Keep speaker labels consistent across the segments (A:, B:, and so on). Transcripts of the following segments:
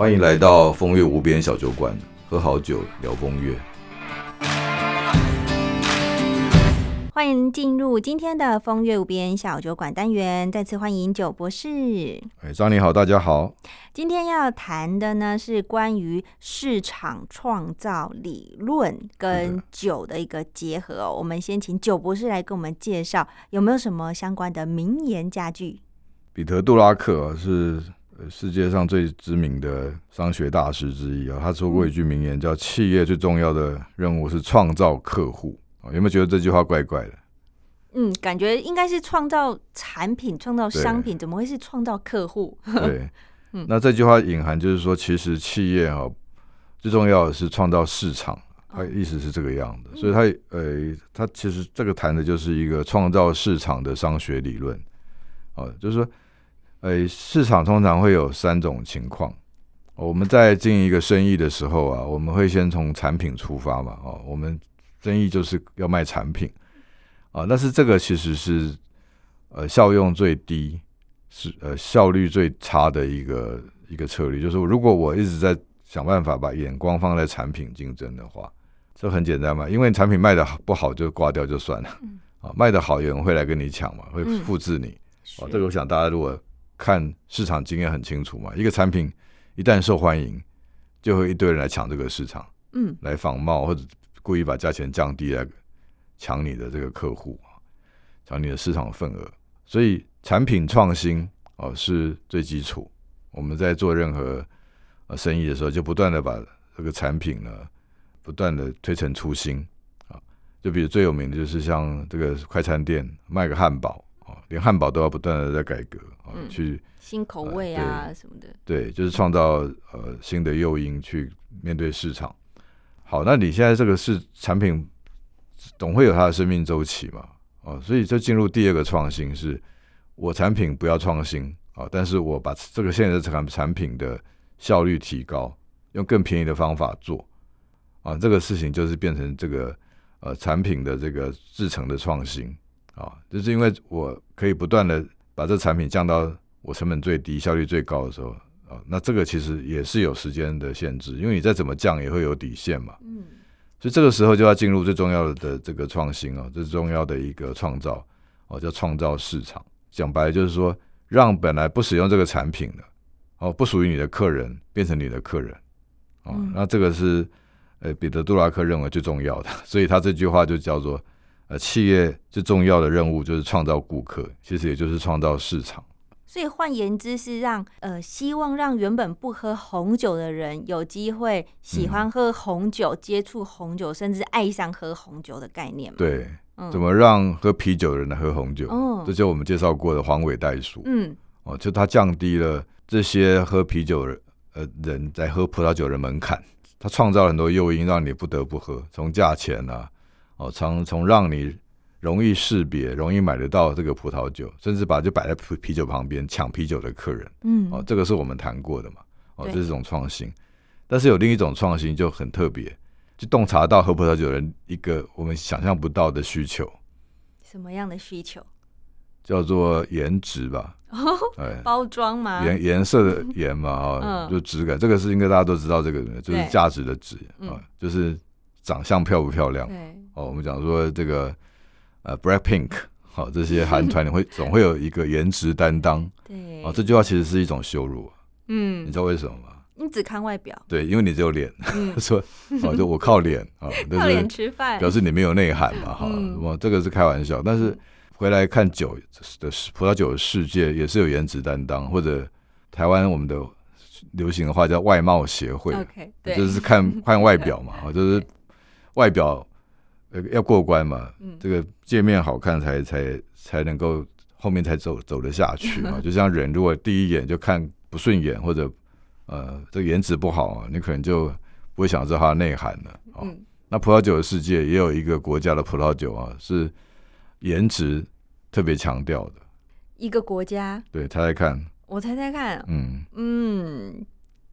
A: 欢迎来到风月无边小酒馆，喝好酒聊风月。
B: 欢迎进入今天的风月无边小酒馆单元，再次欢迎酒博士。
A: 哎，张你好，大家好。
B: 今天要谈的呢是关于市场创造理论跟酒的一个结合哦。我们先请酒博士来跟我们介绍有没有什么相关的名言佳句。
A: 彼得·杜拉克是世界上最知名的商学大师之一啊，他说过一句名言，叫“企业最重要的任务是创造客户”。有没有觉得这句话怪怪的？
B: 嗯，感觉应该是创造产品、创造商品，怎么会是创造客户？
A: 对，嗯那这句话隐含就是说，其实企业哈最重要的是创造市场，它意思是这个样的。所以它呃，它其实这个谈的就是一个创造市场的商学理论。哦，就是说，呃，市场通常会有三种情况。我们在经营一个生意的时候啊，我们会先从产品出发嘛。哦，我们生意就是要卖产品。啊，但是这个其实是呃效用最低，是呃效率最差的一个一个策略。就是如果我一直在想办法把眼光放在产品竞争的话，这很简单嘛，因为产品卖的不好就挂掉就算了，啊，卖的好有人会来跟你抢嘛，会复制你。啊，这个我想大家如果看市场经验很清楚嘛，一个产品一旦受欢迎，就会一堆人来抢这个市场，嗯，来仿冒或者故意把价钱降低来。抢你的这个客户啊，抢你的市场份额，所以产品创新哦是最基础。我们在做任何呃生意的时候，就不断的把这个产品呢，不断的推陈出新啊。就比如最有名的就是像这个快餐店卖个汉堡啊，连汉堡都要不断的在改革啊，去
B: 新口味啊什么的。
A: 对，就是创造呃新的诱因去面对市场。好，那你现在这个是产品。总会有它的生命周期嘛，哦，所以就进入第二个创新，是我产品不要创新啊，但是我把这个现在的产产品的效率提高，用更便宜的方法做啊，这个事情就是变成这个呃产品的这个制成的创新啊，就是因为我可以不断的把这产品降到我成本最低、效率最高的时候啊，那这个其实也是有时间的限制，因为你再怎么降也会有底线嘛，嗯。所以这个时候就要进入最重要的这个创新哦，最重要的一个创造哦，叫创造市场。讲白了就是说，让本来不使用这个产品的哦，不属于你的客人变成你的客人哦。那这个是呃彼得·杜拉克认为最重要的，所以他这句话就叫做呃企业最重要的任务就是创造顾客，其实也就是创造市场。
B: 所以换言之是让呃希望让原本不喝红酒的人有机会喜欢喝红酒、接触红酒，甚至爱上喝红酒的概念。
A: 对，怎么让喝啤酒的人来喝红酒？哦，这就我们介绍过的黄尾袋鼠。嗯，哦，就它降低了这些喝啤酒的呃人在喝葡萄酒的门槛，它创造了很多诱因，让你不得不喝。从价钱啊，哦，从从让你。容易识别，容易买得到这个葡萄酒，甚至把就摆在啤啤酒旁边抢啤酒的客人，嗯，哦，这个是我们谈过的嘛，哦，这是一种创新。但是有另一种创新就很特别，就洞察到喝葡萄酒人一个我们想象不到的需求。
B: 什么样的需求？
A: 叫做颜值吧，
B: 哎，包装嘛，
A: 颜颜色的 颜嘛，哦，就质感，这个是应该大家都知道，这个就是价值的值啊，就是长相漂不漂亮。哦，我们讲说这个。呃，Black Pink，好，这些韩团你会总会有一个颜值担当，对，哦，这句话其实是一种羞辱，嗯，你知道为什么吗？
B: 你只看外表，
A: 对，因为你只有脸，说，哦，就我靠脸啊，
B: 靠脸吃饭，
A: 表示你没有内涵嘛，哈，我这个是开玩笑，但是回来看酒的葡萄酒的世界也是有颜值担当，或者台湾我们的流行的话叫外貌协会
B: ，OK，
A: 就是看看外表嘛，啊，就是外表。呃，要过关嘛，这个界面好看才才才能够后面才走走得下去嘛。就像人，如果第一眼就看不顺眼，或者呃这个颜值不好，啊你可能就不会想知道它的内涵了。哦，那葡萄酒的世界也有一个国家的葡萄酒啊，是颜值特别强调的。
B: 一个国家？
A: 对，猜猜看。
B: 我猜猜看。嗯嗯，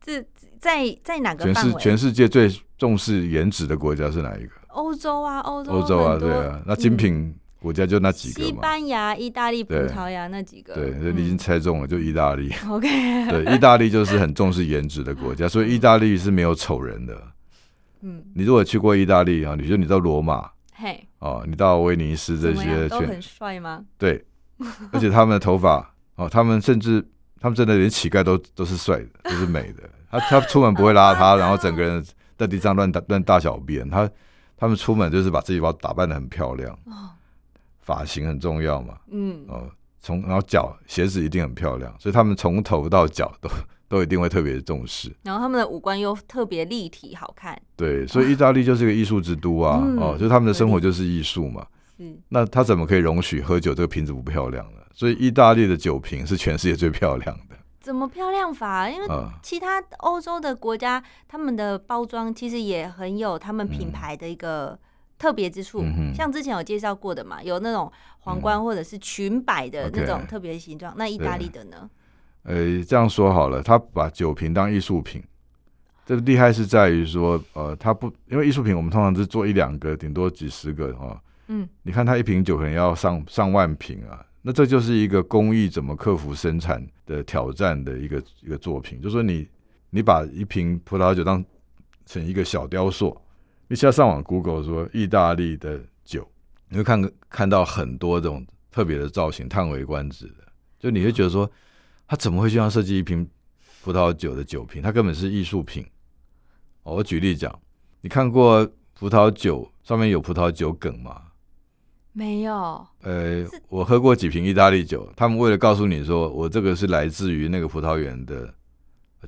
B: 这在在哪个？
A: 全世全世界最重视颜值的国家是哪一个？
B: 欧洲啊，欧洲，
A: 欧洲啊，对啊，那精品国家就那几个
B: 西。班牙、意大利、葡萄牙那几个。
A: 对，那你已经猜中了，就意大利。
B: OK，
A: 对，意大利就是很重视颜值的国家，所以意大利是没有丑人的。
B: 嗯，
A: 你如果去过意大利啊，你说你到罗马
B: 嘿，
A: 哦，你到威尼斯这些全
B: 都很帅吗？
A: 对，而且他们的头发哦，他们甚至他们真的连乞丐都都是帅的，都是美的。他他出门不会邋遢，然后整个人在地上乱大乱大小便。他他们出门就是把自己包打扮的很漂亮，
B: 哦，
A: 发型很重要嘛。
B: 嗯，
A: 哦，从然后脚鞋子一定很漂亮，所以他们从头到脚都 都一定会特别重视。
B: 然后他们的五官又特别立体好看，
A: 对，所以意大利就是个艺术之都啊，
B: 嗯
A: 哦，就是他们的生活就是艺术嘛。
B: 嗯
A: 那他怎么可以容许喝酒这个瓶子不漂亮呢？所以意大利的酒瓶是全世界最漂亮的
B: 怎么漂亮法？因为
A: 啊、
B: 其他欧洲的国家，他们的包装其实也很有他们品牌的一个特别之处。
A: 嗯
B: 像之前有介绍过的嘛，有那种皇冠或者是裙摆的那种特别形状。那意大利的呢？
A: 呃，这样说好了，他把酒瓶当艺术品，这厉害是在于说，呃，他不因为艺术品我们通常是做一两个，顶多几十个哦。
B: 嗯，
A: 你看他一瓶酒可能要上上万瓶啊，那这就是一个工艺怎么克服生产的挑战的一个一个作品。就说你你把一瓶葡萄酒当成一个小雕塑，你现在上网 Google 说意大利的酒，你会看看到很多这种特别的造型，叹为观止的。就你会觉得说，他怎么会这样设计一瓶葡萄酒的酒瓶？它根本是艺术品。哦我举例讲，你看过葡萄酒上面有葡萄酒梗吗？
B: 没有。
A: 呃，我喝过几瓶意大利酒，他们为了告诉你说我这个是来自于那个葡萄园的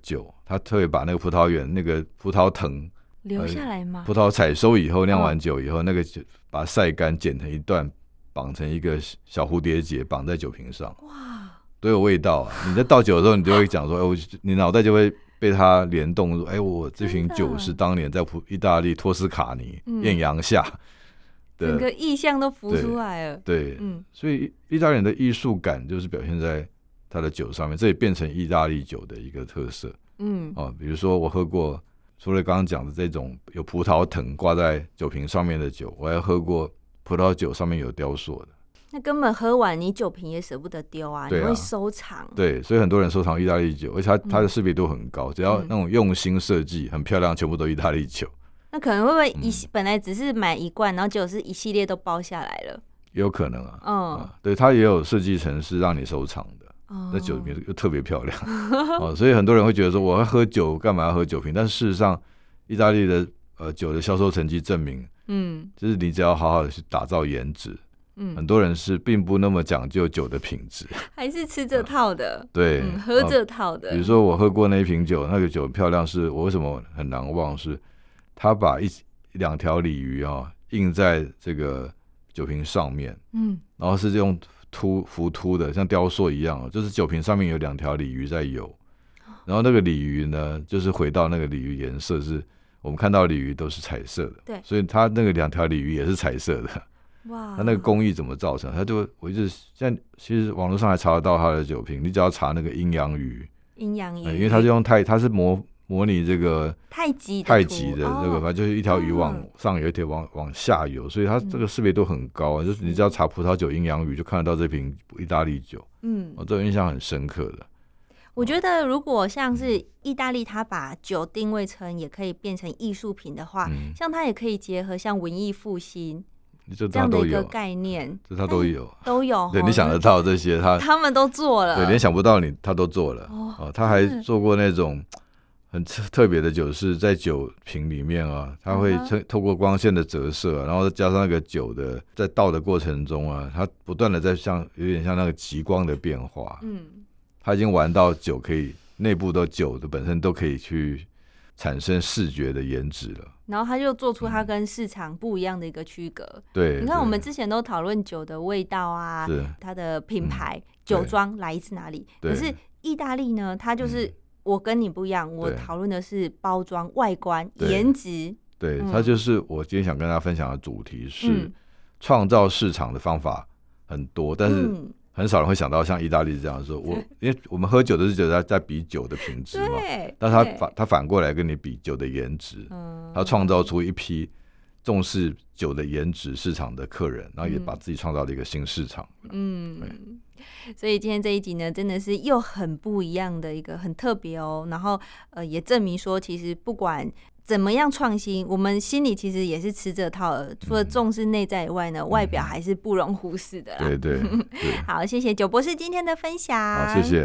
A: 酒，他特别把那个葡萄园那个葡萄藤
B: 留下来吗？
A: 葡萄采收以后酿完酒以后，那个酒把它晒干，剪成一段，绑成一个小蝴蝶结，绑在酒瓶上，
B: 哇，
A: 都有味道啊！你在倒酒的时候，你就会讲说，哎，我你脑袋就会被它联动，说，哎，我这瓶酒是当年在葡意大利托斯卡尼
B: 嗯
A: 艳阳下的，
B: 整个意象都浮出来了。
A: 对，
B: 嗯，
A: 所以意大利人的艺术感就是表现在他的酒上面，这也变成意大利酒的一个特色
B: 嗯，
A: 哦。比如说我喝过，除了刚刚讲的这种有葡萄藤挂在酒瓶上面的酒，我还喝过葡萄酒上面有雕塑的。
B: 那根本喝完你酒瓶也舍不得丢啊，你会收藏。
A: 对，所以很多人收藏意大利酒，而且它它的识别度很高，只要
B: 嗯
A: 那种用心设计、很漂亮，全部都意大利酒，
B: 那可能会不会一、
A: 嗯
B: 本来只是买一罐，然后结果是一系列都包下来了？
A: 也有可能啊。
B: 嗯，
A: 啊，对，它也有设计成是让你收藏的。
B: 哦
A: 那酒瓶又特别漂亮哦，所以很多人会觉得说，我要喝酒干嘛要喝酒瓶？但事实上，意大利的呃酒的销售成绩证明，
B: 嗯
A: 就是你只要好好的去打造颜值，嗯很
B: 嗯，
A: 多人是并不那么讲究酒的品质。
B: 还是吃这套的，
A: 对，
B: 嗯，喝
A: 啊
B: 这套的。
A: 比如说我喝过那一瓶酒，那个酒很漂亮，是我为什么很难忘？是他把一两条鲤鱼啊印在这个酒瓶上面，
B: 嗯。
A: 然后是用凸浮凸的，像雕塑一样，就是酒瓶上面有两条鲤鱼在游，然后那个鲤鱼呢，就是回到那个鲤鱼颜色是，我们看到鲤鱼都是彩色的，
B: 对。
A: 所以它那个两条鲤鱼也是彩色的，
B: 哇，
A: 它那个工艺怎么造成？它就我一直现在其实网络上还查得到它的酒瓶，你只要查那个阴阳鱼，
B: 阴阳鱼，
A: 呃因为它是用太，它是模模拟这个
B: 太极
A: 太极的这个
B: 反
A: 正，就是一条鱼往
B: 嗯
A: 上游，一条往往下游，所以它这个识别度很高啊。就是你只要查葡萄酒阴阳鱼，就看得到这瓶意大利酒，
B: 嗯
A: 我这个印象很深刻的。
B: 我觉得如果像是意大利，它把酒定位成也可以变成艺术品的话，
A: 嗯，
B: 像它也可以结合像文艺复兴
A: 这
B: 这样的一个概念，
A: 这它都有。
B: 都有。
A: 对，你想得到这些，他
B: 他们都做了，
A: 对连想不到你他都做了
B: 哦
A: 哦。他还做过那种很特 特别的酒，是在酒瓶里面啊，它会透透过光线的折射啊，然后再加上那个酒的在倒的过程中啊，它不断的在像有点像那个极光的变化，
B: 嗯，
A: 它已经玩到酒可以内部的酒的本身都可以去产生视觉的颜值了。
B: 然后他就做出它跟市场不一样的一个区隔。
A: 对，
B: 你看，我们之前都讨论酒的味道啊，
A: 是
B: 它的品牌、
A: 对
B: 酒庄来自哪里。可是意大利呢，它就是我跟你不一样，我讨论的是包装、外观、颜值。
A: 对，
B: 嗯。
A: 它就是我今天想跟大家分享的主题是
B: 嗯。
A: 创造市场的方法很多，但是
B: 嗯，
A: 很少人会想到像意大利这样说，我因为我们喝酒都是觉得在比酒的品质嘛，但他
B: 对
A: 反他反过来跟你比酒的颜值，
B: 嗯
A: 他创造出一批重视酒的颜值市场的客人，然后也把自己创造了一个新市场。
B: 嗯，所以今天这一集呢，真的是又很不一样的一个很特别哦。然后呃，也证明说，其实不管怎么样创新，我们心里其实也是吃这套。除了重视内在以外呢，外表还是不容忽视的。
A: 对对。
B: 好，谢谢九博士今天的分享。
A: 好，谢谢。